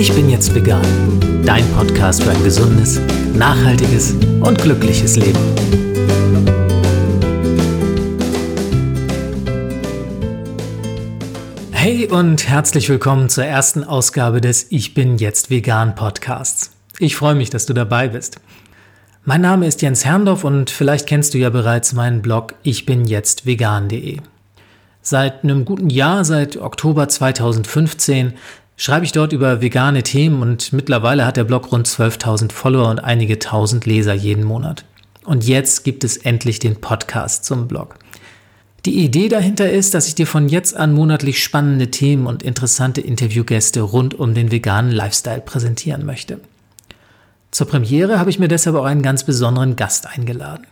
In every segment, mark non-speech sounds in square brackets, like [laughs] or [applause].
Ich bin jetzt vegan. Dein Podcast für ein gesundes, nachhaltiges und glückliches Leben. Hey und herzlich willkommen zur ersten Ausgabe des Ich bin jetzt vegan Podcasts. Ich freue mich, dass du dabei bist. Mein Name ist Jens Herrndorf und vielleicht kennst du ja bereits meinen Blog ich bin jetzt vegan.de. Seit einem guten Jahr, seit Oktober 2015, schreibe ich dort über vegane Themen und mittlerweile hat der Blog rund 12.000 Follower und einige tausend Leser jeden Monat. Und jetzt gibt es endlich den Podcast zum Blog. Die Idee dahinter ist, dass ich dir von jetzt an monatlich spannende Themen und interessante Interviewgäste rund um den veganen Lifestyle präsentieren möchte. Zur Premiere habe ich mir deshalb auch einen ganz besonderen Gast eingeladen.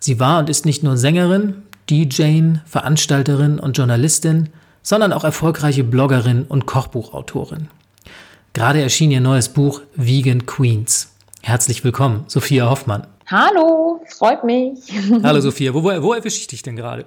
Sie war und ist nicht nur Sängerin, DJ, Veranstalterin und Journalistin, sondern auch erfolgreiche Bloggerin und Kochbuchautorin. Gerade erschien ihr neues Buch Vegan Queens. Herzlich willkommen, Sophia Hoffmann. Hallo, freut mich. Hallo [laughs] Sophia, wo, wo, wo erwische ich dich denn gerade?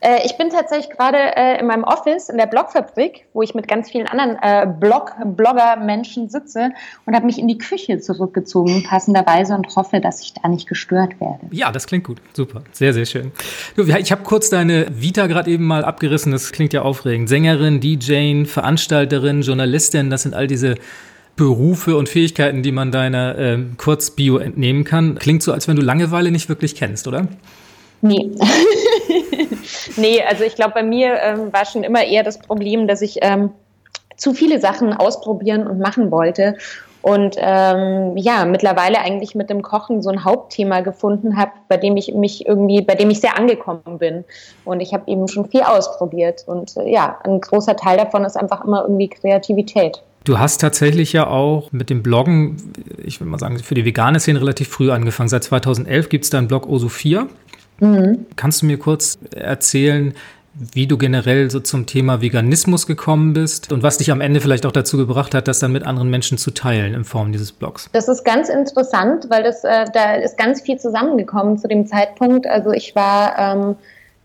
Äh, ich bin tatsächlich gerade äh, in meinem Office in der Blogfabrik, wo ich mit ganz vielen anderen äh, Blog Blogger-Menschen sitze und habe mich in die Küche zurückgezogen, passenderweise, und hoffe, dass ich da nicht gestört werde. Ja, das klingt gut. Super. Sehr, sehr schön. Ich habe kurz deine Vita gerade eben mal abgerissen. Das klingt ja aufregend. Sängerin, DJ, Veranstalterin, Journalistin, das sind all diese Berufe und Fähigkeiten, die man deiner äh, Kurzbio entnehmen kann. Klingt so, als wenn du Langeweile nicht wirklich kennst, oder? Nee. [laughs] [laughs] nee, also ich glaube, bei mir ähm, war schon immer eher das Problem, dass ich ähm, zu viele Sachen ausprobieren und machen wollte. Und ähm, ja, mittlerweile eigentlich mit dem Kochen so ein Hauptthema gefunden habe, bei dem ich mich irgendwie, bei dem ich sehr angekommen bin. Und ich habe eben schon viel ausprobiert. Und äh, ja, ein großer Teil davon ist einfach immer irgendwie Kreativität. Du hast tatsächlich ja auch mit dem Bloggen, ich würde mal sagen, für die vegane Szene relativ früh angefangen. Seit 2011 gibt es deinen Blog Osophia. Mhm. Kannst du mir kurz erzählen, wie du generell so zum Thema Veganismus gekommen bist und was dich am Ende vielleicht auch dazu gebracht hat, das dann mit anderen Menschen zu teilen in Form dieses Blogs. Das ist ganz interessant, weil das, äh, da ist ganz viel zusammengekommen zu dem Zeitpunkt. Also ich war ähm,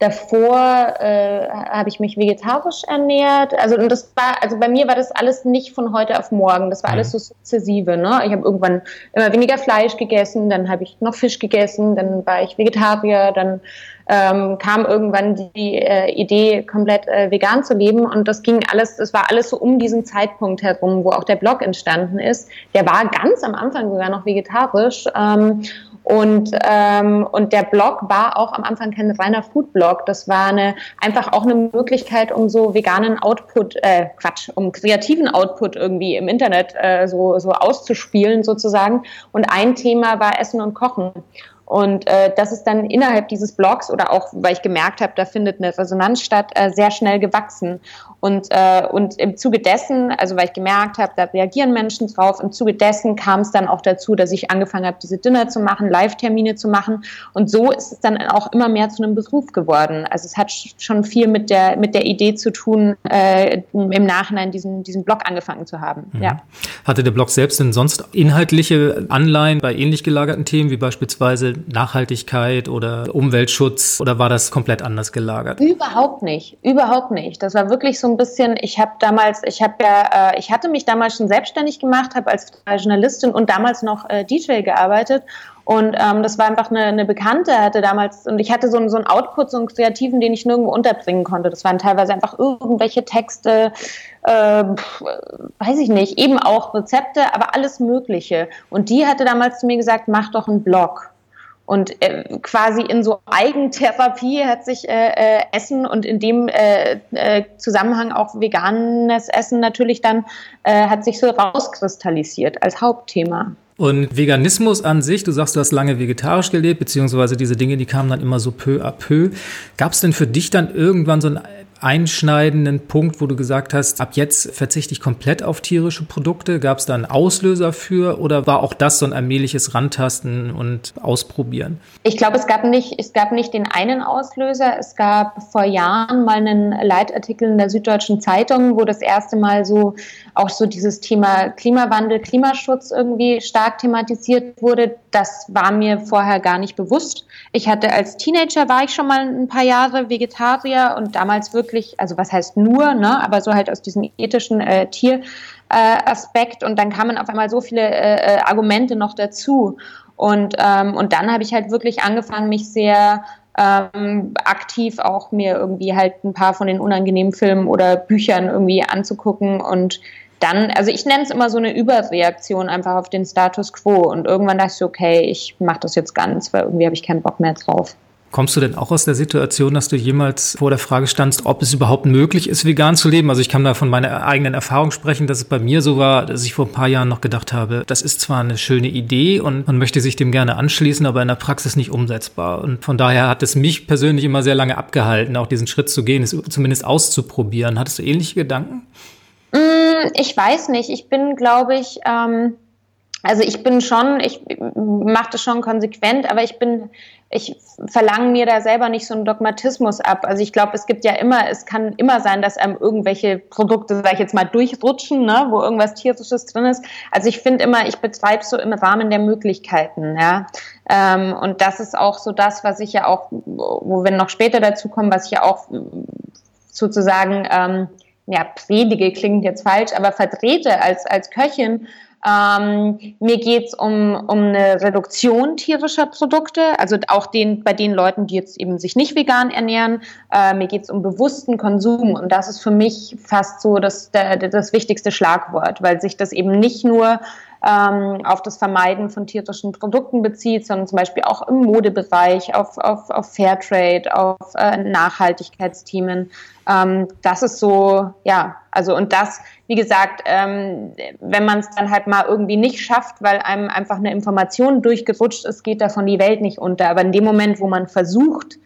Davor äh, habe ich mich vegetarisch ernährt. Also und das war, also bei mir war das alles nicht von heute auf morgen. Das war mhm. alles so sukzessive. Ne? Ich habe irgendwann immer weniger Fleisch gegessen, dann habe ich noch Fisch gegessen, dann war ich Vegetarier, dann ähm, kam irgendwann die äh, Idee, komplett äh, vegan zu leben. Und das ging alles, das war alles so um diesen Zeitpunkt herum, wo auch der Blog entstanden ist. Der war ganz am Anfang sogar noch vegetarisch. Ähm, und, ähm, und der Blog war auch am Anfang kein reiner Food-Blog. Das war eine, einfach auch eine Möglichkeit, um so veganen Output, äh, Quatsch, um kreativen Output irgendwie im Internet äh, so, so auszuspielen sozusagen. Und ein Thema war Essen und Kochen. Und äh, das ist dann innerhalb dieses Blogs oder auch, weil ich gemerkt habe, da findet eine Resonanz statt, äh, sehr schnell gewachsen. Und, äh, und im Zuge dessen, also weil ich gemerkt habe, da reagieren Menschen drauf, im Zuge dessen kam es dann auch dazu, dass ich angefangen habe, diese Dinner zu machen, Live-Termine zu machen. Und so ist es dann auch immer mehr zu einem Beruf geworden. Also es hat schon viel mit der, mit der Idee zu tun, äh, im Nachhinein diesen, diesen Blog angefangen zu haben. Mhm. Ja. Hatte der Blog selbst denn sonst inhaltliche Anleihen bei ähnlich gelagerten Themen wie beispielsweise Nachhaltigkeit oder Umweltschutz oder war das komplett anders gelagert? Überhaupt nicht, überhaupt nicht. Das war wirklich so ein bisschen, ich habe damals, ich habe ja, äh, ich hatte mich damals schon selbstständig gemacht, habe als Journalistin und damals noch äh, DJ gearbeitet und ähm, das war einfach eine, eine Bekannte, hatte damals, und ich hatte so, einen, so einen Output, so einen kreativen, den ich nirgendwo unterbringen konnte. Das waren teilweise einfach irgendwelche Texte, äh, weiß ich nicht, eben auch Rezepte, aber alles Mögliche. Und die hatte damals zu mir gesagt, mach doch einen Blog. Und äh, quasi in so Eigentherapie hat sich äh, äh, Essen und in dem äh, äh, Zusammenhang auch veganes Essen natürlich dann äh, hat sich so rauskristallisiert als Hauptthema. Und Veganismus an sich, du sagst, du hast lange vegetarisch gelebt, beziehungsweise diese Dinge, die kamen dann immer so peu à peu. Gab es denn für dich dann irgendwann so ein einschneidenden Punkt, wo du gesagt hast, ab jetzt verzichte ich komplett auf tierische Produkte? Gab es da einen Auslöser für oder war auch das so ein allmähliches Rantasten und Ausprobieren? Ich glaube, es gab nicht, es gab nicht den einen Auslöser. Es gab vor Jahren mal einen Leitartikel in der Süddeutschen Zeitung, wo das erste Mal so auch so dieses Thema Klimawandel, Klimaschutz irgendwie stark thematisiert wurde. Das war mir vorher gar nicht bewusst. Ich hatte als Teenager war ich schon mal ein paar Jahre Vegetarier und damals wirklich, also was heißt nur, ne, aber so halt aus diesem ethischen äh, Tier äh, und dann kamen auf einmal so viele äh, äh, Argumente noch dazu. Und, ähm, und dann habe ich halt wirklich angefangen, mich sehr ähm, aktiv auch mir irgendwie halt ein paar von den unangenehmen Filmen oder Büchern irgendwie anzugucken und dann, also ich nenne es immer so eine Überreaktion einfach auf den Status quo und irgendwann dachte ich, okay, ich mache das jetzt ganz, weil irgendwie habe ich keinen Bock mehr drauf. Kommst du denn auch aus der Situation, dass du jemals vor der Frage standst, ob es überhaupt möglich ist, vegan zu leben? Also ich kann da von meiner eigenen Erfahrung sprechen, dass es bei mir so war, dass ich vor ein paar Jahren noch gedacht habe, das ist zwar eine schöne Idee und man möchte sich dem gerne anschließen, aber in der Praxis nicht umsetzbar. Und von daher hat es mich persönlich immer sehr lange abgehalten, auch diesen Schritt zu gehen, es zumindest auszuprobieren. Hattest du ähnliche Gedanken? Mm, ich weiß nicht. Ich bin, glaube ich, ähm, also ich bin schon, ich mache das schon konsequent, aber ich bin, ich verlange mir da selber nicht so einen Dogmatismus ab. Also ich glaube, es gibt ja immer, es kann immer sein, dass einem irgendwelche Produkte, sage ich jetzt mal, durchrutschen, ne, wo irgendwas tierisches drin ist. Also ich finde immer, ich betreibe so im Rahmen der Möglichkeiten, ja. Ähm, und das ist auch so das, was ich ja auch, wo wir noch später dazu kommen, was ich ja auch sozusagen ähm, ja, predige klingt jetzt falsch, aber vertrete als, als Köchin. Ähm, mir geht's um, um eine Reduktion tierischer Produkte, also auch den, bei den Leuten, die jetzt eben sich nicht vegan ernähren. Äh, mir geht's um bewussten Konsum und das ist für mich fast so das, der, das wichtigste Schlagwort, weil sich das eben nicht nur ähm, auf das Vermeiden von tierischen Produkten bezieht, sondern zum Beispiel auch im Modebereich, auf, auf, auf Fairtrade, auf äh, Nachhaltigkeitsthemen. Ähm, das ist so, ja, also und das, wie gesagt, ähm, wenn man es dann halt mal irgendwie nicht schafft, weil einem einfach eine Information durchgerutscht ist, geht davon die Welt nicht unter. Aber in dem Moment, wo man versucht,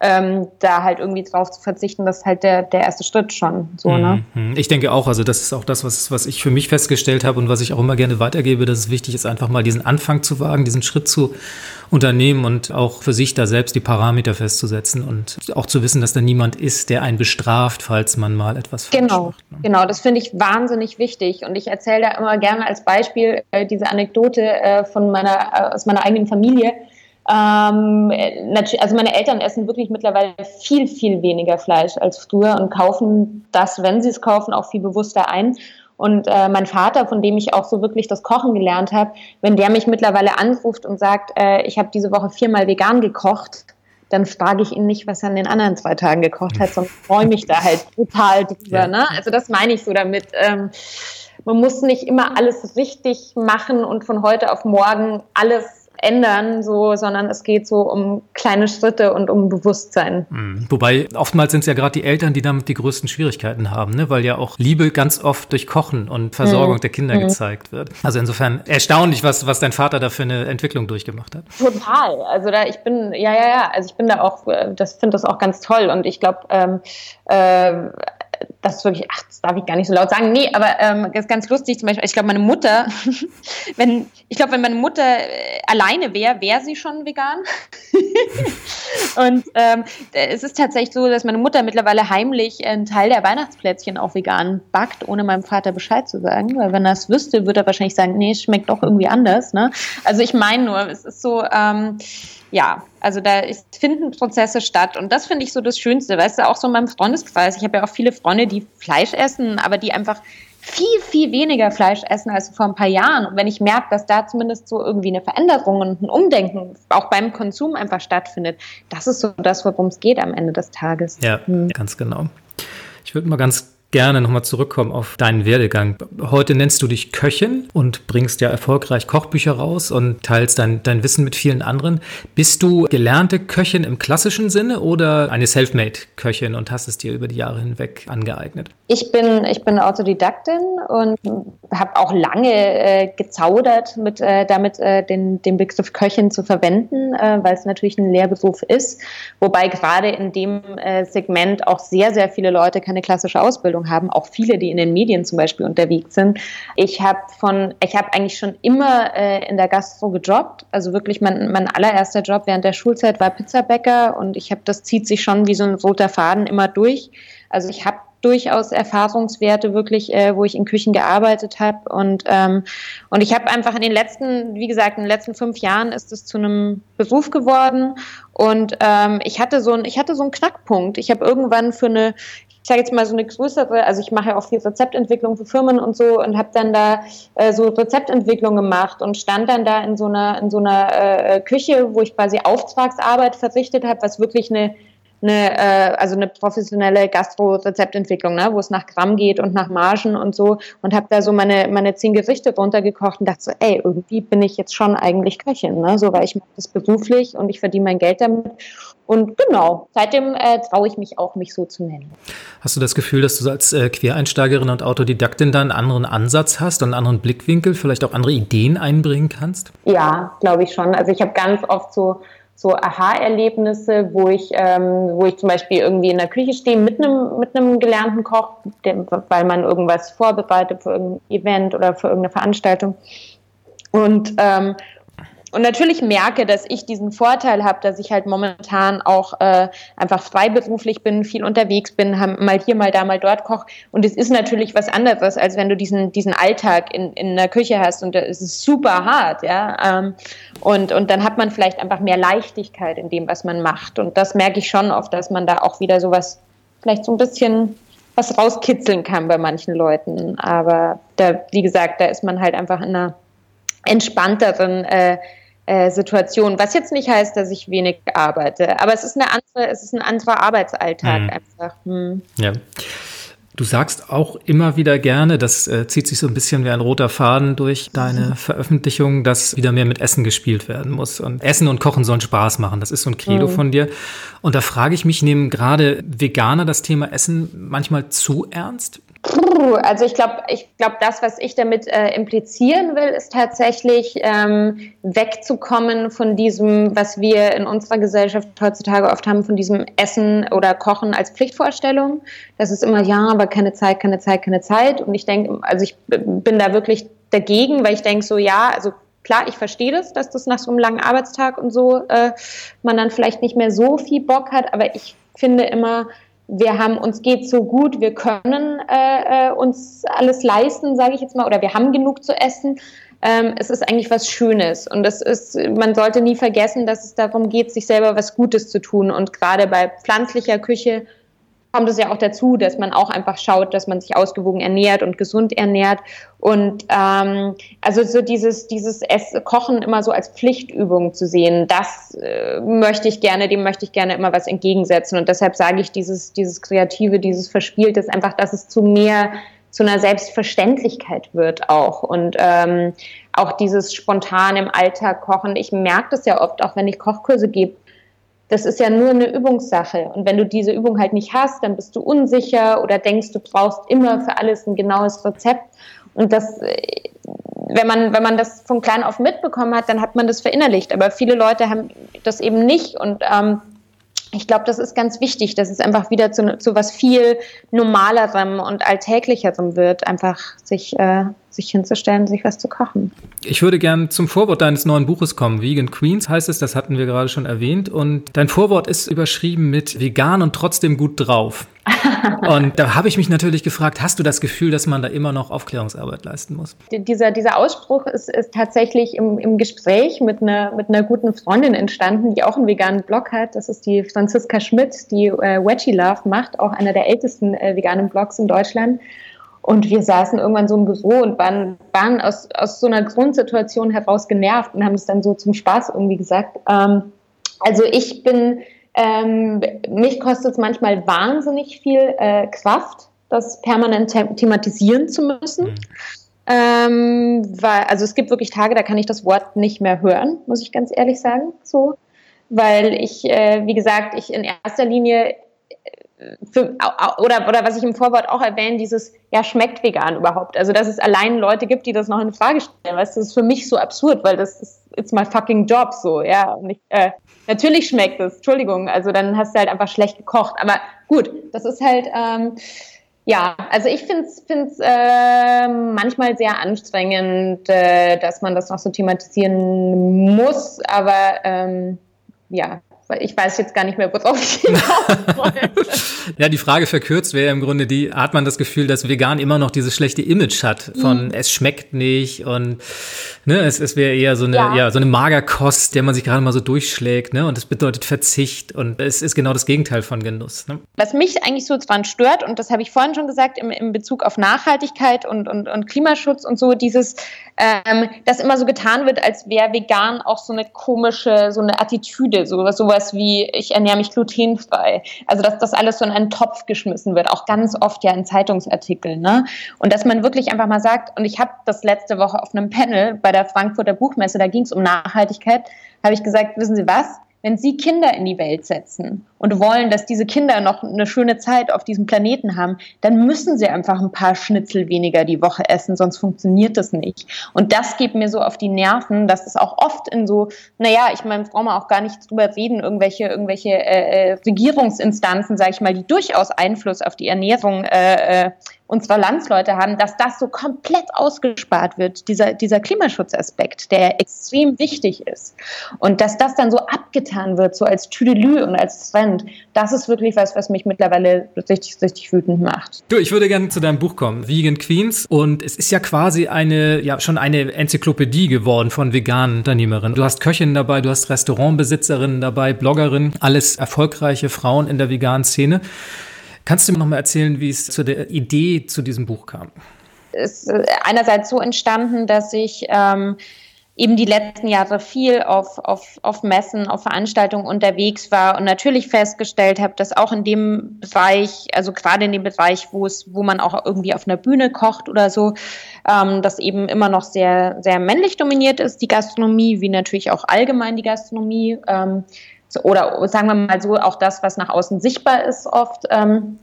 ähm, da halt irgendwie drauf zu verzichten, das ist halt der, der erste Schritt schon. So, ne? Mhm. Ich denke auch, also das ist auch das, was, was ich für mich festgestellt habe und was ich auch immer gerne weitergebe, dass es wichtig ist, einfach mal diesen Anfang zu wagen, diesen Schritt zu unternehmen und auch für sich da selbst die Parameter festzusetzen und auch zu wissen, dass da niemand ist, der einen bestraft, falls man mal etwas genau, macht. Ne? Genau, das finde ich wahnsinnig wichtig und ich erzähle da immer gerne als Beispiel äh, diese Anekdote äh, von meiner, äh, aus meiner eigenen Familie ähm, also meine Eltern essen wirklich mittlerweile viel, viel weniger Fleisch als früher und kaufen das, wenn sie es kaufen, auch viel bewusster ein. Und äh, mein Vater, von dem ich auch so wirklich das Kochen gelernt habe, wenn der mich mittlerweile anruft und sagt, äh, ich habe diese Woche viermal vegan gekocht, dann frage ich ihn nicht, was er an den anderen zwei Tagen gekocht hat, sondern [laughs] freue mich da halt total drüber. Ja. Ne? Also das meine ich so damit. Ähm, man muss nicht immer alles richtig machen und von heute auf morgen alles ändern, so, sondern es geht so um kleine Schritte und um Bewusstsein. Mhm. Wobei oftmals sind es ja gerade die Eltern, die damit die größten Schwierigkeiten haben, ne? weil ja auch Liebe ganz oft durch Kochen und Versorgung mhm. der Kinder mhm. gezeigt wird. Also insofern erstaunlich, was, was dein Vater da für eine Entwicklung durchgemacht hat. Total. Also da ich bin, ja, ja, ja, also ich bin da auch, äh, das finde das auch ganz toll und ich glaube, ähm, äh, das ist wirklich, ach, das darf ich gar nicht so laut sagen. Nee, aber ähm, das ist ganz lustig. Zum Beispiel, ich glaube, meine Mutter, [laughs] wenn, ich glaube, wenn meine Mutter äh, alleine wäre, wäre sie schon vegan. [laughs] und ähm, es ist tatsächlich so, dass meine Mutter mittlerweile heimlich einen Teil der Weihnachtsplätzchen auch vegan backt, ohne meinem Vater Bescheid zu sagen. Weil wenn er es wüsste, würde er wahrscheinlich sagen, nee, schmeckt doch irgendwie anders. Ne? Also ich meine nur, es ist so, ähm, ja, also da ist, finden Prozesse statt und das finde ich so das Schönste, weißt du, auch so in meinem Freundeskreis. Ich habe ja auch viele Freunde, die Fleisch essen, aber die einfach viel, viel weniger Fleisch essen als vor ein paar Jahren. Und wenn ich merke, dass da zumindest so irgendwie eine Veränderung und ein Umdenken auch beim Konsum einfach stattfindet, das ist so das, worum es geht am Ende des Tages. Ja, hm. ganz genau. Ich würde mal ganz gerne nochmal zurückkommen auf deinen Werdegang. Heute nennst du dich Köchin und bringst ja erfolgreich Kochbücher raus und teilst dein, dein Wissen mit vielen anderen. Bist du gelernte Köchin im klassischen Sinne oder eine Selfmade-Köchin und hast es dir über die Jahre hinweg angeeignet? Ich bin, ich bin Autodidaktin und habe auch lange äh, gezaudert, mit, äh, damit äh, den, den Begriff Köchin zu verwenden, äh, weil es natürlich ein Lehrberuf ist. Wobei gerade in dem äh, Segment auch sehr, sehr viele Leute keine klassische Ausbildung Ausbildung haben, auch viele, die in den Medien zum Beispiel unterwegs sind. Ich habe von, ich habe eigentlich schon immer äh, in der Gastro gejobbt. Also wirklich mein, mein allererster Job während der Schulzeit war Pizzabäcker und ich habe, das zieht sich schon wie so ein roter Faden immer durch. Also ich habe durchaus Erfahrungswerte wirklich, äh, wo ich in Küchen gearbeitet habe und ähm, und ich habe einfach in den letzten, wie gesagt, in den letzten fünf Jahren ist es zu einem Beruf geworden und ähm, ich hatte so ein, ich hatte so einen Knackpunkt. Ich habe irgendwann für eine sage jetzt mal so eine größere, also ich mache ja auch viel Rezeptentwicklung für Firmen und so und habe dann da äh, so Rezeptentwicklung gemacht und stand dann da in so einer in so einer äh, Küche, wo ich quasi Auftragsarbeit verrichtet habe, was wirklich eine eine, äh, also eine professionelle Gastro-Rezeptentwicklung, ne, wo es nach Gramm geht und nach Margen und so und habe da so meine, meine zehn Gerichte runtergekocht und dachte so, ey, irgendwie bin ich jetzt schon eigentlich Köchin, ne, so, weil ich mache das beruflich und ich verdiene mein Geld damit und genau, seitdem äh, traue ich mich auch, mich so zu nennen. Hast du das Gefühl, dass du als äh, Quereinsteigerin und Autodidaktin da einen anderen Ansatz hast und einen anderen Blickwinkel, vielleicht auch andere Ideen einbringen kannst? Ja, glaube ich schon. Also ich habe ganz oft so so Aha-Erlebnisse, wo ich, ähm, wo ich zum Beispiel irgendwie in der Küche stehe mit einem mit einem gelernten Koch, dem, weil man irgendwas vorbereitet für irgendein Event oder für irgendeine Veranstaltung. Und ähm, und natürlich merke, dass ich diesen Vorteil habe, dass ich halt momentan auch äh, einfach freiberuflich bin, viel unterwegs bin, mal hier, mal da, mal dort koche. Und es ist natürlich was anderes, als wenn du diesen, diesen Alltag in, in der Küche hast und es ist super hart, ja. Ähm, und, und dann hat man vielleicht einfach mehr Leichtigkeit in dem, was man macht. Und das merke ich schon oft, dass man da auch wieder sowas, vielleicht so ein bisschen was rauskitzeln kann bei manchen Leuten. Aber da, wie gesagt, da ist man halt einfach in einer entspannteren äh, äh, Situation. Was jetzt nicht heißt, dass ich wenig arbeite, aber es ist eine andere, es ist ein anderer Arbeitsalltag mhm. einfach. Hm. Ja. Du sagst auch immer wieder gerne, das äh, zieht sich so ein bisschen wie ein roter Faden durch deine Veröffentlichung, dass wieder mehr mit Essen gespielt werden muss. Und Essen und Kochen sollen Spaß machen. Das ist so ein Credo mhm. von dir. Und da frage ich mich, nehmen gerade Veganer das Thema Essen manchmal zu ernst? Also ich glaube, ich glaube, das, was ich damit äh, implizieren will, ist tatsächlich ähm, wegzukommen von diesem, was wir in unserer Gesellschaft heutzutage oft haben, von diesem Essen oder Kochen als Pflichtvorstellung. Das ist immer ja, aber keine Zeit, keine Zeit, keine Zeit. Und ich denke, also ich bin da wirklich dagegen, weil ich denke so, ja, also klar, ich verstehe das, dass das nach so einem langen Arbeitstag und so äh, man dann vielleicht nicht mehr so viel Bock hat, aber ich finde immer wir haben uns geht so gut, wir können äh, äh, uns alles leisten, sage ich jetzt mal, oder wir haben genug zu essen. Ähm, es ist eigentlich was Schönes und es ist, man sollte nie vergessen, dass es darum geht, sich selber was Gutes zu tun und gerade bei pflanzlicher Küche kommt es ja auch dazu, dass man auch einfach schaut, dass man sich ausgewogen ernährt und gesund ernährt. Und ähm, also so dieses, dieses Ess Kochen immer so als Pflichtübung zu sehen, das äh, möchte ich gerne, dem möchte ich gerne immer was entgegensetzen. Und deshalb sage ich, dieses, dieses Kreative, dieses Verspielte ist einfach, dass es zu mehr zu einer Selbstverständlichkeit wird auch. Und ähm, auch dieses spontan im Alltag kochen. Ich merke das ja oft, auch wenn ich Kochkurse gebe, das ist ja nur eine Übungssache. Und wenn du diese Übung halt nicht hast, dann bist du unsicher oder denkst, du brauchst immer für alles ein genaues Rezept. Und das, äh, wenn man, wenn man das von klein auf mitbekommen hat, dann hat man das verinnerlicht. Aber viele Leute haben das eben nicht. Und ähm, ich glaube, das ist ganz wichtig, dass es einfach wieder zu, zu was viel normalerem und alltäglicherem wird, einfach sich, äh, sich hinzustellen, sich was zu kochen. Ich würde gern zum Vorwort deines neuen Buches kommen. Vegan Queens heißt es, das hatten wir gerade schon erwähnt. Und dein Vorwort ist überschrieben mit vegan und trotzdem gut drauf. [laughs] und da habe ich mich natürlich gefragt, hast du das Gefühl, dass man da immer noch Aufklärungsarbeit leisten muss? Dieser, dieser Ausspruch ist, ist tatsächlich im, im Gespräch mit einer, mit einer guten Freundin entstanden, die auch einen veganen Blog hat. Das ist die Franziska Schmidt, die äh, Veggie Love macht, auch einer der ältesten äh, veganen Blogs in Deutschland. Und wir saßen irgendwann so im Büro und waren, waren aus, aus so einer Grundsituation heraus genervt und haben es dann so zum Spaß irgendwie gesagt. Ähm, also ich bin ähm, mich kostet es manchmal wahnsinnig viel äh, Kraft, das permanent the thematisieren zu müssen. Mhm. Ähm, weil, also es gibt wirklich Tage, da kann ich das Wort nicht mehr hören, muss ich ganz ehrlich sagen. So, weil ich, äh, wie gesagt, ich in erster Linie für, oder, oder was ich im Vorwort auch erwähne, dieses, ja, schmeckt vegan überhaupt? Also, dass es allein Leute gibt, die das noch in Frage stellen, weißt du, das ist für mich so absurd, weil das ist, it's my fucking job, so, ja. Und ich, äh, Natürlich schmeckt es, Entschuldigung, also dann hast du halt einfach schlecht gekocht. Aber gut, das ist halt, ähm, ja, also ich finde es äh, manchmal sehr anstrengend, äh, dass man das noch so thematisieren muss, aber ähm, ja, ich weiß jetzt gar nicht mehr, worauf ich hinaus [laughs] wollte. Ja, die Frage verkürzt wäre im Grunde die, hat man das Gefühl, dass vegan immer noch dieses schlechte Image hat von mhm. es schmeckt nicht und ne, es, es wäre eher so eine, ja. ja. so eine Magerkost, der man sich gerade mal so durchschlägt, ne? Und das bedeutet Verzicht und es ist genau das Gegenteil von Genuss. Ne? Was mich eigentlich so dran stört, und das habe ich vorhin schon gesagt, im, im Bezug auf Nachhaltigkeit und, und, und Klimaschutz und so, dieses, ähm, dass immer so getan wird, als wäre vegan auch so eine komische, so eine Attitüde, sowas, sowas wie, ich ernähre mich glutenfrei. Also, dass das alles so in einen Topf geschmissen wird, auch ganz oft ja in Zeitungsartikeln. Ne? Und dass man wirklich einfach mal sagt, und ich habe das letzte Woche auf einem Panel bei der Frankfurter Buchmesse, da ging es um Nachhaltigkeit, habe ich gesagt, wissen Sie was? Wenn Sie Kinder in die Welt setzen und wollen, dass diese Kinder noch eine schöne Zeit auf diesem Planeten haben, dann müssen sie einfach ein paar Schnitzel weniger die Woche essen, sonst funktioniert das nicht. Und das geht mir so auf die Nerven, dass es auch oft in so, naja, ich meine, brauchen wir auch gar nicht drüber reden, irgendwelche, irgendwelche äh, äh Regierungsinstanzen, sage ich mal, die durchaus Einfluss auf die Ernährung äh, unserer Landsleute haben, dass das so komplett ausgespart wird, dieser, dieser Klimaschutzaspekt, der extrem wichtig ist. Und dass das dann so abgetan wird, so als Tüdelü und als Trend. Das ist wirklich was, was mich mittlerweile richtig, richtig wütend macht. Du, ich würde gerne zu deinem Buch kommen, Vegan Queens. Und es ist ja quasi eine, ja, schon eine Enzyklopädie geworden von veganen Unternehmerinnen. Du hast Köchinnen dabei, du hast Restaurantbesitzerinnen dabei, Bloggerinnen, alles erfolgreiche Frauen in der veganen Szene. Kannst du mir noch mal erzählen, wie es zu der Idee zu diesem Buch kam? Es ist einerseits so entstanden, dass ich ähm, eben die letzten Jahre viel auf, auf, auf Messen, auf Veranstaltungen unterwegs war und natürlich festgestellt habe, dass auch in dem Bereich, also gerade in dem Bereich, wo es, wo man auch irgendwie auf einer Bühne kocht oder so, ähm, das eben immer noch sehr, sehr männlich dominiert ist, die Gastronomie, wie natürlich auch allgemein die Gastronomie. Ähm, oder sagen wir mal so, auch das, was nach außen sichtbar ist oft. Ähm,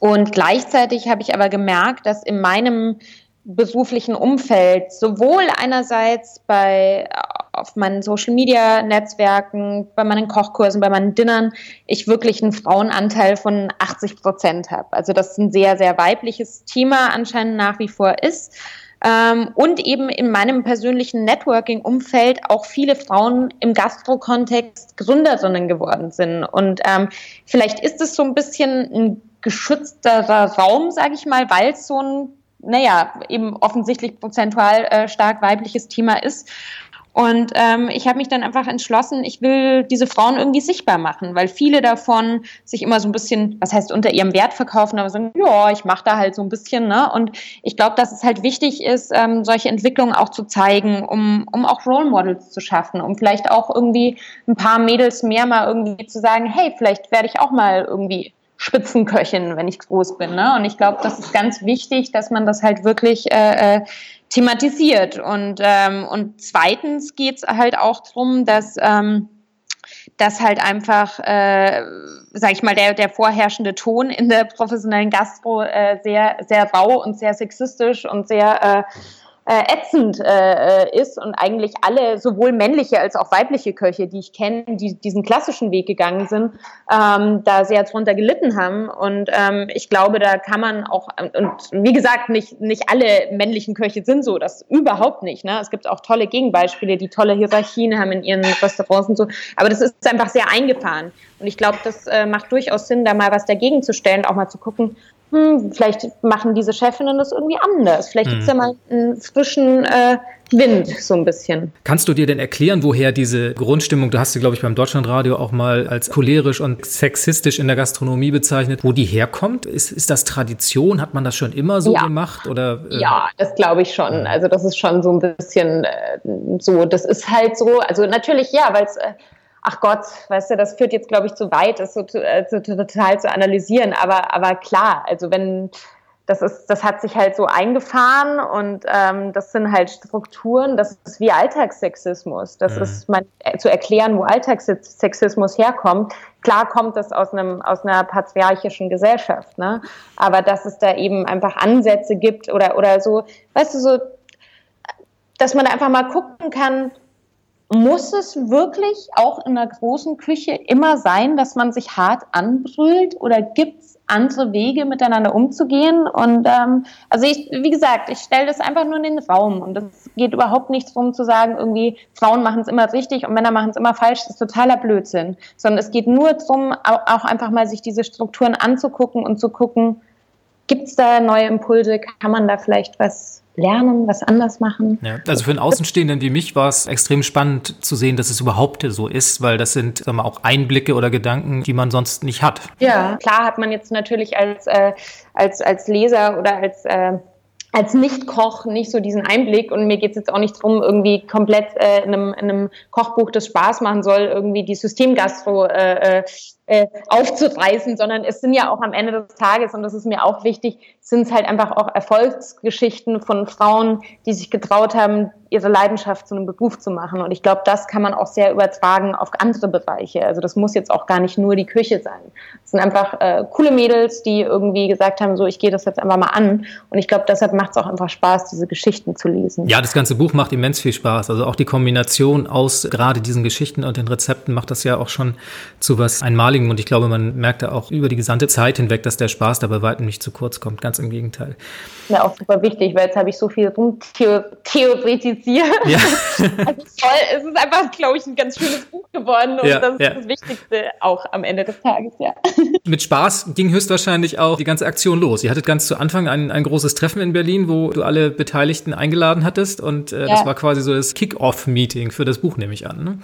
und gleichzeitig habe ich aber gemerkt, dass in meinem beruflichen Umfeld, sowohl einerseits bei auf meinen Social Media Netzwerken, bei meinen Kochkursen, bei meinen Dinnern, ich wirklich einen Frauenanteil von 80 Prozent habe. Also das ein sehr, sehr weibliches Thema anscheinend nach wie vor ist. Ähm, und eben in meinem persönlichen Networking-Umfeld auch viele Frauen im Gastro-Kontext Gründerinnen geworden sind. Und ähm, vielleicht ist es so ein bisschen ein geschützterer Raum, sage ich mal, weil es so ein naja, eben offensichtlich prozentual äh, stark weibliches Thema ist. Und ähm, ich habe mich dann einfach entschlossen, ich will diese Frauen irgendwie sichtbar machen, weil viele davon sich immer so ein bisschen, was heißt unter ihrem Wert verkaufen, aber sagen, ja, ich mache da halt so ein bisschen. Ne? Und ich glaube, dass es halt wichtig ist, ähm, solche Entwicklungen auch zu zeigen, um, um auch Role Models zu schaffen, um vielleicht auch irgendwie ein paar Mädels mehr mal irgendwie zu sagen, hey, vielleicht werde ich auch mal irgendwie Spitzenköchin, wenn ich groß bin. Ne? Und ich glaube, das ist ganz wichtig, dass man das halt wirklich äh, äh, thematisiert. Und, ähm, und zweitens geht es halt auch darum, dass, ähm, dass halt einfach, äh, sag ich mal, der, der vorherrschende Ton in der professionellen Gastro äh, sehr, sehr rau und sehr sexistisch und sehr äh, äh, ätzend äh, äh, ist und eigentlich alle, sowohl männliche als auch weibliche Köche, die ich kenne, die diesen klassischen Weg gegangen sind, ähm, da sehr drunter gelitten haben. Und ähm, ich glaube, da kann man auch, und wie gesagt, nicht, nicht alle männlichen Köche sind so, das überhaupt nicht. Ne? Es gibt auch tolle Gegenbeispiele, die tolle Hierarchien haben in ihren Restaurants und so. Aber das ist einfach sehr eingefahren. Und ich glaube, das äh, macht durchaus Sinn, da mal was dagegen zu stellen, auch mal zu gucken, hm, vielleicht machen diese Chefinnen das irgendwie anders. Vielleicht gibt es ja mhm. mal einen frischen äh, Wind, so ein bisschen. Kannst du dir denn erklären, woher diese Grundstimmung, du hast sie, glaube ich, beim Deutschlandradio auch mal als cholerisch und sexistisch in der Gastronomie bezeichnet, wo die herkommt? Ist, ist das Tradition? Hat man das schon immer so ja. gemacht? Oder, äh? Ja, das glaube ich schon. Also das ist schon so ein bisschen äh, so, das ist halt so, also natürlich ja, weil es äh, ach Gott, weißt du, das führt jetzt, glaube ich, zu weit, das so, zu, äh, so total zu analysieren. Aber, aber klar, also wenn das ist, das hat sich halt so eingefahren und ähm, das sind halt Strukturen, das ist wie Alltagssexismus. Das mhm. ist man, äh, zu erklären, wo Alltagssexismus herkommt. Klar kommt das aus einem aus einer patriarchischen Gesellschaft, ne? Aber dass es da eben einfach Ansätze gibt oder oder so, weißt du so, dass man einfach mal gucken kann, muss es wirklich auch in einer großen Küche immer sein, dass man sich hart anbrüllt oder gibt es andere Wege, miteinander umzugehen? Und ähm, also ich, wie gesagt, ich stelle das einfach nur in den Raum und es geht überhaupt nicht darum zu sagen, irgendwie Frauen machen es immer richtig und Männer machen es immer falsch. Das ist totaler Blödsinn, sondern es geht nur darum, auch einfach mal sich diese Strukturen anzugucken und zu gucken, gibt es da neue Impulse? Kann man da vielleicht was lernen, was anders machen. Ja, also für einen Außenstehenden wie mich war es extrem spannend zu sehen, dass es überhaupt so ist, weil das sind sagen wir, auch Einblicke oder Gedanken, die man sonst nicht hat. Ja, klar hat man jetzt natürlich als, äh, als, als Leser oder als äh, als Nicht-Koch nicht so diesen Einblick und mir geht es jetzt auch nicht darum, irgendwie komplett äh, in, einem, in einem Kochbuch, das Spaß machen soll, irgendwie die Systemgastro äh, äh, aufzureißen, sondern es sind ja auch am Ende des Tages, und das ist mir auch wichtig, sind es halt einfach auch Erfolgsgeschichten von Frauen, die sich getraut haben, ihre Leidenschaft zu einem Beruf zu machen. Und ich glaube, das kann man auch sehr übertragen auf andere Bereiche. Also das muss jetzt auch gar nicht nur die Küche sein. Es sind einfach äh, coole Mädels, die irgendwie gesagt haben, so ich gehe das jetzt einfach mal an. Und ich glaube, deshalb macht es auch einfach Spaß, diese Geschichten zu lesen. Ja, das ganze Buch macht immens viel Spaß. Also auch die Kombination aus gerade diesen Geschichten und den Rezepten macht das ja auch schon zu was Einmaligem. Und ich glaube, man merkt da auch über die gesamte Zeit hinweg, dass der Spaß dabei weitem nicht zu kurz kommt. Ganz im Gegenteil. Ja, auch super wichtig, weil jetzt habe ich so viel rumtheoretisiert. Ja. [laughs] also toll, es ist einfach, glaube ich, ein ganz schönes Buch geworden und ja, das ist ja. das Wichtigste auch am Ende des Tages, ja. [laughs] Mit Spaß ging höchstwahrscheinlich auch die ganze Aktion los. Ihr hattet ganz zu Anfang ein, ein großes Treffen in Berlin, wo du alle Beteiligten eingeladen hattest und äh, das war quasi so das Kick-Off-Meeting für das Buch, nehme ich an. Ne?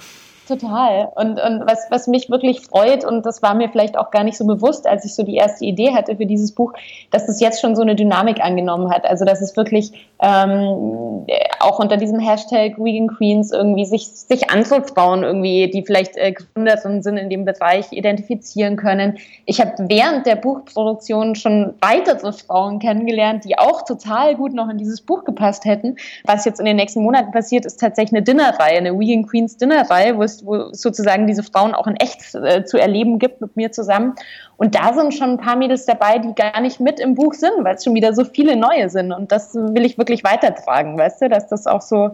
Total. Und, und was, was mich wirklich freut, und das war mir vielleicht auch gar nicht so bewusst, als ich so die erste Idee hatte für dieses Buch, dass das jetzt schon so eine Dynamik angenommen hat. Also dass es wirklich ähm, auch unter diesem Hashtag Vegan Queens irgendwie sich, sich andere Frauen irgendwie, die vielleicht äh, Gründerinnen sind in dem Bereich, identifizieren können. Ich habe während der Buchproduktion schon weitere Frauen kennengelernt, die auch total gut noch in dieses Buch gepasst hätten. Was jetzt in den nächsten Monaten passiert, ist tatsächlich eine Dinnerreihe, eine Vegan Queens Dinnerreihe, wo es wo es sozusagen diese Frauen auch in echt äh, zu erleben gibt mit mir zusammen. Und da sind schon ein paar Mädels dabei, die gar nicht mit im Buch sind, weil es schon wieder so viele neue sind. Und das will ich wirklich weitertragen, weißt du, dass das auch so,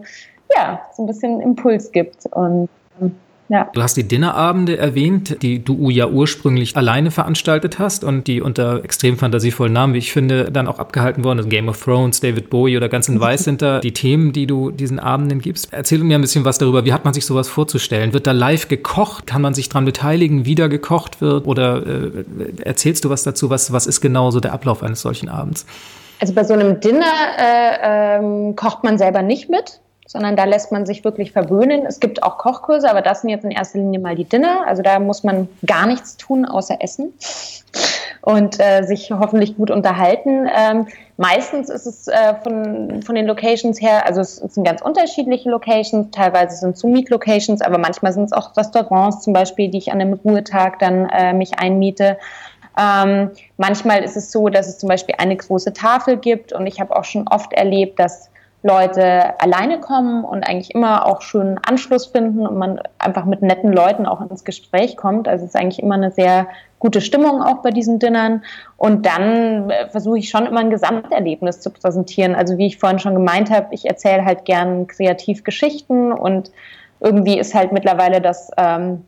ja, so ein bisschen Impuls gibt. Und ähm, ja. Du hast die Dinnerabende erwähnt, die du ja ursprünglich alleine veranstaltet hast und die unter extrem fantasievollen Namen, wie ich finde, dann auch abgehalten wurden. Also Game of Thrones, David Bowie oder ganz in Weiß sind da die Themen, die du diesen Abenden gibst. Erzähl mir ein bisschen was darüber. Wie hat man sich sowas vorzustellen? Wird da live gekocht? Kann man sich daran beteiligen, wie da gekocht wird? Oder äh, erzählst du was dazu? Was, was ist genau so der Ablauf eines solchen Abends? Also bei so einem Dinner äh, ähm, kocht man selber nicht mit sondern da lässt man sich wirklich verwöhnen. Es gibt auch Kochkurse, aber das sind jetzt in erster Linie mal die Dinner. Also da muss man gar nichts tun, außer essen und äh, sich hoffentlich gut unterhalten. Ähm, meistens ist es äh, von, von den Locations her, also es, es sind ganz unterschiedliche Locations, teilweise sind es so Mietlocations, aber manchmal sind es auch Restaurants zum Beispiel, die ich an einem Ruhetag dann äh, mich einmiete. Ähm, manchmal ist es so, dass es zum Beispiel eine große Tafel gibt und ich habe auch schon oft erlebt, dass Leute alleine kommen und eigentlich immer auch schönen Anschluss finden und man einfach mit netten Leuten auch ins Gespräch kommt. Also es ist eigentlich immer eine sehr gute Stimmung auch bei diesen Dinnern. Und dann äh, versuche ich schon immer ein Gesamterlebnis zu präsentieren. Also wie ich vorhin schon gemeint habe, ich erzähle halt gern kreativ Geschichten und irgendwie ist halt mittlerweile das ähm,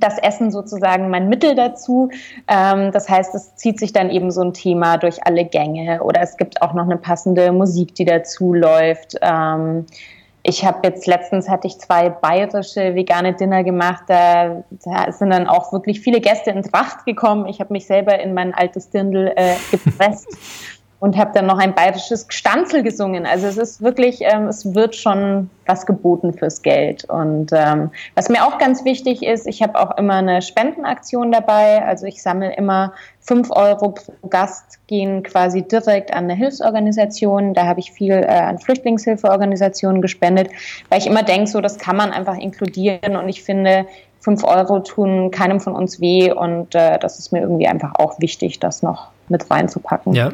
das Essen sozusagen mein Mittel dazu. Ähm, das heißt, es zieht sich dann eben so ein Thema durch alle Gänge oder es gibt auch noch eine passende Musik, die dazu läuft. Ähm, ich habe jetzt letztens hatte ich zwei bayerische vegane Dinner gemacht. Da, da, sind dann auch wirklich viele Gäste in Tracht gekommen. Ich habe mich selber in mein altes Dirndl äh, gepresst [laughs] und habe dann noch ein bayerisches Gstanzel gesungen. Also es ist wirklich, ähm, es wird schon was geboten fürs Geld. Und ähm, was mir auch ganz wichtig ist, ich habe auch immer eine Spendenaktion dabei. Also ich sammle immer fünf Euro pro Gast, gehen quasi direkt an eine Hilfsorganisation. Da habe ich viel äh, an Flüchtlingshilfeorganisationen gespendet, weil ich immer denke, so das kann man einfach inkludieren. Und ich finde, fünf Euro tun keinem von uns weh. Und äh, das ist mir irgendwie einfach auch wichtig, das noch mit reinzupacken. Ja,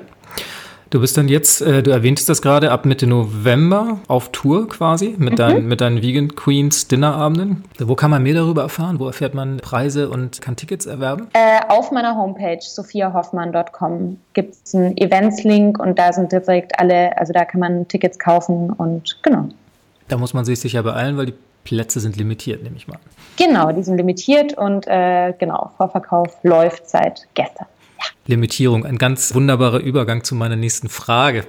Du bist dann jetzt, äh, du erwähntest das gerade, ab Mitte November auf Tour quasi mit, mhm. dein, mit deinen Vegan Queens Dinnerabenden. Wo kann man mehr darüber erfahren? Wo erfährt man Preise und kann Tickets erwerben? Äh, auf meiner Homepage sophiahoffmann.com gibt es einen Events-Link und da sind direkt alle, also da kann man Tickets kaufen und genau. Da muss man sich sicher beeilen, weil die Plätze sind limitiert, nehme ich mal. Genau, die sind limitiert und äh, genau, Vorverkauf läuft seit gestern. Limitierung. Ein ganz wunderbarer Übergang zu meiner nächsten Frage.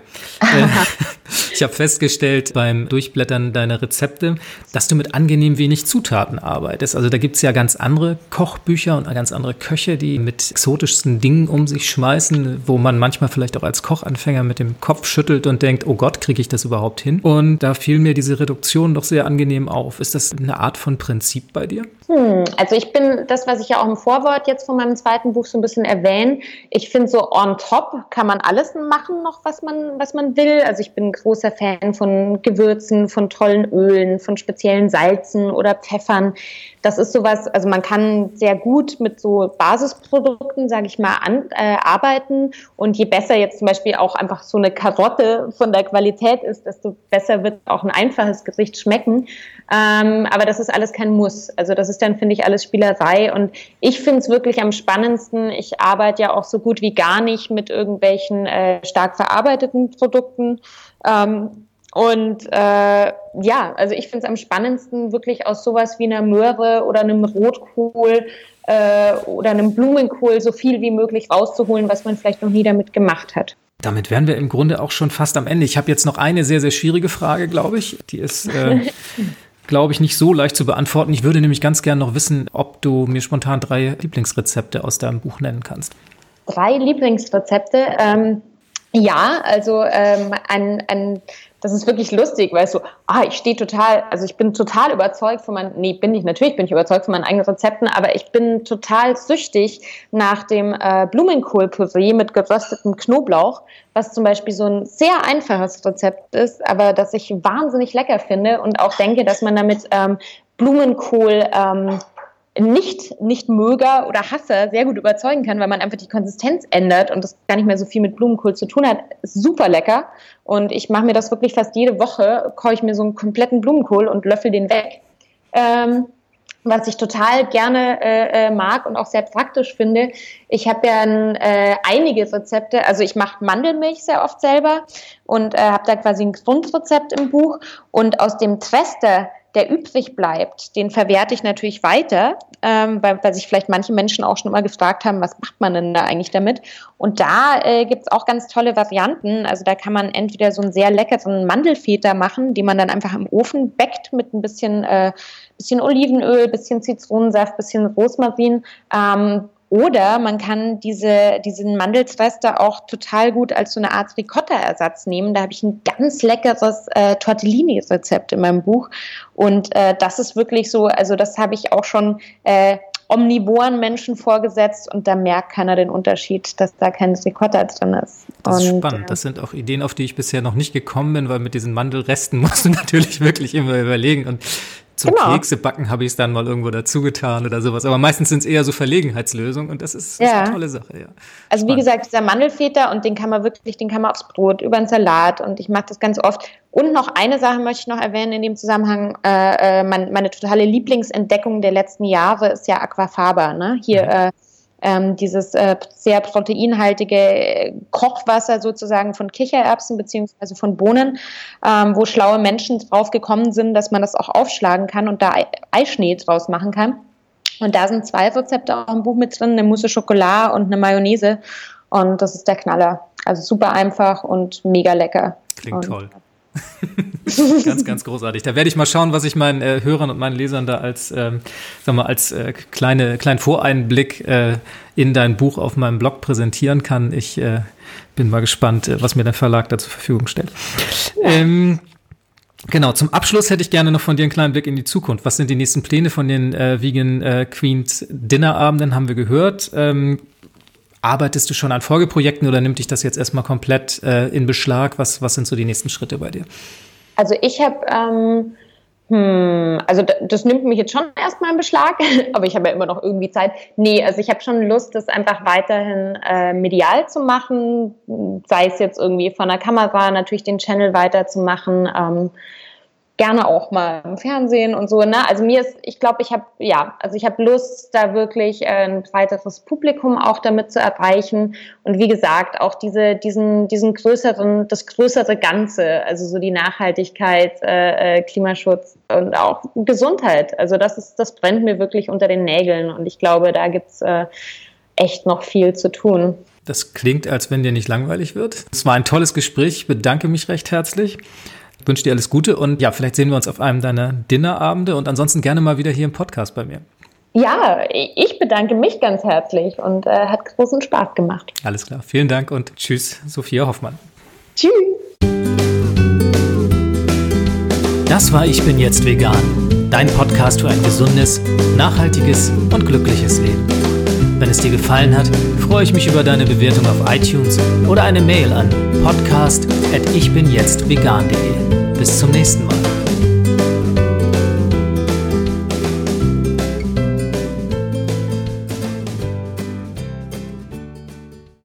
Äh, [laughs] ich habe festgestellt beim Durchblättern deiner Rezepte, dass du mit angenehm wenig Zutaten arbeitest. Also da gibt es ja ganz andere Kochbücher und ganz andere Köche, die mit exotischsten Dingen um sich schmeißen, wo man manchmal vielleicht auch als Kochanfänger mit dem Kopf schüttelt und denkt, oh Gott, kriege ich das überhaupt hin? Und da fiel mir diese Reduktion doch sehr angenehm auf. Ist das eine Art von Prinzip bei dir? Hm, also ich bin, das, was ich ja auch im Vorwort jetzt von meinem zweiten Buch so ein bisschen erwähne, ich finde so on top kann man alles machen noch, was man, was man will. Also ich bin großer Fan von Gewürzen, von tollen Ölen, von speziellen Salzen oder Pfeffern. Das ist sowas, also man kann sehr gut mit so Basisprodukten, sage ich mal, an, äh, arbeiten. Und je besser jetzt zum Beispiel auch einfach so eine Karotte von der Qualität ist, desto besser wird auch ein einfaches Gericht schmecken. Ähm, aber das ist alles kein Muss. Also das ist dann, finde ich, alles Spielerei. Und ich finde es wirklich am spannendsten. Ich arbeite ja auch so gut wie gar nicht mit irgendwelchen äh, stark verarbeiteten Produkten. Ähm, und äh, ja, also ich finde es am spannendsten, wirklich aus sowas wie einer Möhre oder einem Rotkohl äh, oder einem Blumenkohl so viel wie möglich rauszuholen, was man vielleicht noch nie damit gemacht hat. Damit wären wir im Grunde auch schon fast am Ende. Ich habe jetzt noch eine sehr, sehr schwierige Frage, glaube ich. Die ist äh, [laughs] glaube ich, nicht so leicht zu beantworten. Ich würde nämlich ganz gerne noch wissen, ob du mir spontan drei Lieblingsrezepte aus deinem Buch nennen kannst. Drei Lieblingsrezepte? Ähm, ja, also ähm, ein, ein das ist wirklich lustig, weil so, ah, ich stehe total, also ich bin total überzeugt von meinen, nee, bin ich, natürlich bin ich überzeugt von meinen eigenen Rezepten, aber ich bin total süchtig nach dem äh, Blumenkohlpüree mit geröstetem Knoblauch, was zum Beispiel so ein sehr einfaches Rezept ist, aber das ich wahnsinnig lecker finde und auch denke, dass man damit ähm, Blumenkohl ähm, nicht, nicht Möger oder Hasser sehr gut überzeugen kann, weil man einfach die Konsistenz ändert und das gar nicht mehr so viel mit Blumenkohl zu tun hat. Ist super lecker. Und ich mache mir das wirklich fast jede Woche, koche ich mir so einen kompletten Blumenkohl und löffel den weg. Ähm, was ich total gerne äh, äh mag und auch sehr praktisch finde. Ich habe ja äh, einige Rezepte, also ich mache Mandelmilch sehr oft selber und äh, habe da quasi ein Grundrezept im Buch und aus dem Trester der übrig bleibt, den verwerte ich natürlich weiter, ähm, weil, weil sich vielleicht manche Menschen auch schon immer gefragt haben, was macht man denn da eigentlich damit? Und da äh, gibt es auch ganz tolle Varianten. Also da kann man entweder so einen sehr leckeren Mandelfeter machen, den man dann einfach im Ofen bäckt mit ein bisschen, äh, bisschen Olivenöl, bisschen Zitronensaft, bisschen Rosmarin. Ähm, oder man kann diese, diesen Mandelsrester auch total gut als so eine Art Ricotta-Ersatz nehmen. Da habe ich ein ganz leckeres äh, Tortellini-Rezept in meinem Buch. Und äh, das ist wirklich so, also das habe ich auch schon äh, omnivoren Menschen vorgesetzt und da merkt keiner den Unterschied, dass da kein Ricotta drin ist. Das ist spannend. Äh, das sind auch Ideen, auf die ich bisher noch nicht gekommen bin, weil mit diesen Mandelresten [laughs] musst du natürlich wirklich immer überlegen. Und zum genau. Keksebacken habe ich es dann mal irgendwo dazu getan oder sowas. Aber meistens sind es eher so Verlegenheitslösungen und das ist, ja. eine tolle Sache, ja. Also Spannend. wie gesagt, dieser Mandelfeta und den kann man wirklich, den kann man aufs Brot, über einen Salat und ich mache das ganz oft. Und noch eine Sache möchte ich noch erwähnen in dem Zusammenhang. Äh, äh meine, meine totale Lieblingsentdeckung der letzten Jahre ist ja Aquafaba. Ne? Hier mhm. äh, ähm, dieses äh, sehr proteinhaltige Kochwasser sozusagen von Kichererbsen beziehungsweise von Bohnen, ähm, wo schlaue Menschen drauf gekommen sind, dass man das auch aufschlagen kann und da Eischnee draus machen kann. Und da sind zwei Rezepte auch im Buch mit drin, eine Mousse Schokolade und eine Mayonnaise. Und das ist der Knaller. Also super einfach und mega lecker. Klingt und toll. [laughs] ganz, ganz großartig. Da werde ich mal schauen, was ich meinen äh, Hörern und meinen Lesern da als, ähm, sag mal, als äh, kleine, kleinen Voreinblick äh, in dein Buch auf meinem Blog präsentieren kann. Ich äh, bin mal gespannt, äh, was mir der Verlag da zur Verfügung stellt. Ähm, Genau, zum Abschluss hätte ich gerne noch von dir einen kleinen Blick in die Zukunft. Was sind die nächsten Pläne von den äh, Vegan äh, Queens Dinnerabenden, haben wir gehört. Ähm, Arbeitest du schon an Folgeprojekten oder nimmt dich das jetzt erstmal komplett äh, in Beschlag? Was, was sind so die nächsten Schritte bei dir? Also ich habe, ähm, hm, also das nimmt mich jetzt schon erstmal in Beschlag, [laughs] aber ich habe ja immer noch irgendwie Zeit. Nee, also ich habe schon Lust, das einfach weiterhin äh, medial zu machen, sei es jetzt irgendwie von der Kamera natürlich den Channel weiterzumachen. Ähm, gerne auch mal im Fernsehen und so. Ne? Also mir ist, ich glaube, ich habe ja, also ich habe Lust, da wirklich äh, ein breiteres Publikum auch damit zu erreichen und wie gesagt auch diese, diesen, diesen größeren, das größere Ganze, also so die Nachhaltigkeit, äh, äh, Klimaschutz und auch Gesundheit. Also das ist, das brennt mir wirklich unter den Nägeln und ich glaube, da gibt's äh, echt noch viel zu tun. Das klingt, als wenn dir nicht langweilig wird. Es war ein tolles Gespräch. Ich bedanke mich recht herzlich wünsche dir alles Gute und ja, vielleicht sehen wir uns auf einem deiner Dinnerabende und ansonsten gerne mal wieder hier im Podcast bei mir. Ja, ich bedanke mich ganz herzlich und äh, hat großen Spaß gemacht. Alles klar, vielen Dank und tschüss, Sophia Hoffmann. Tschüss. Das war Ich bin jetzt vegan, dein Podcast für ein gesundes, nachhaltiges und glückliches Leben. Wenn es dir gefallen hat, freue ich mich über deine Bewertung auf iTunes oder eine Mail an podcast@ichbinjetztvegan.de. Bis zum nächsten Mal.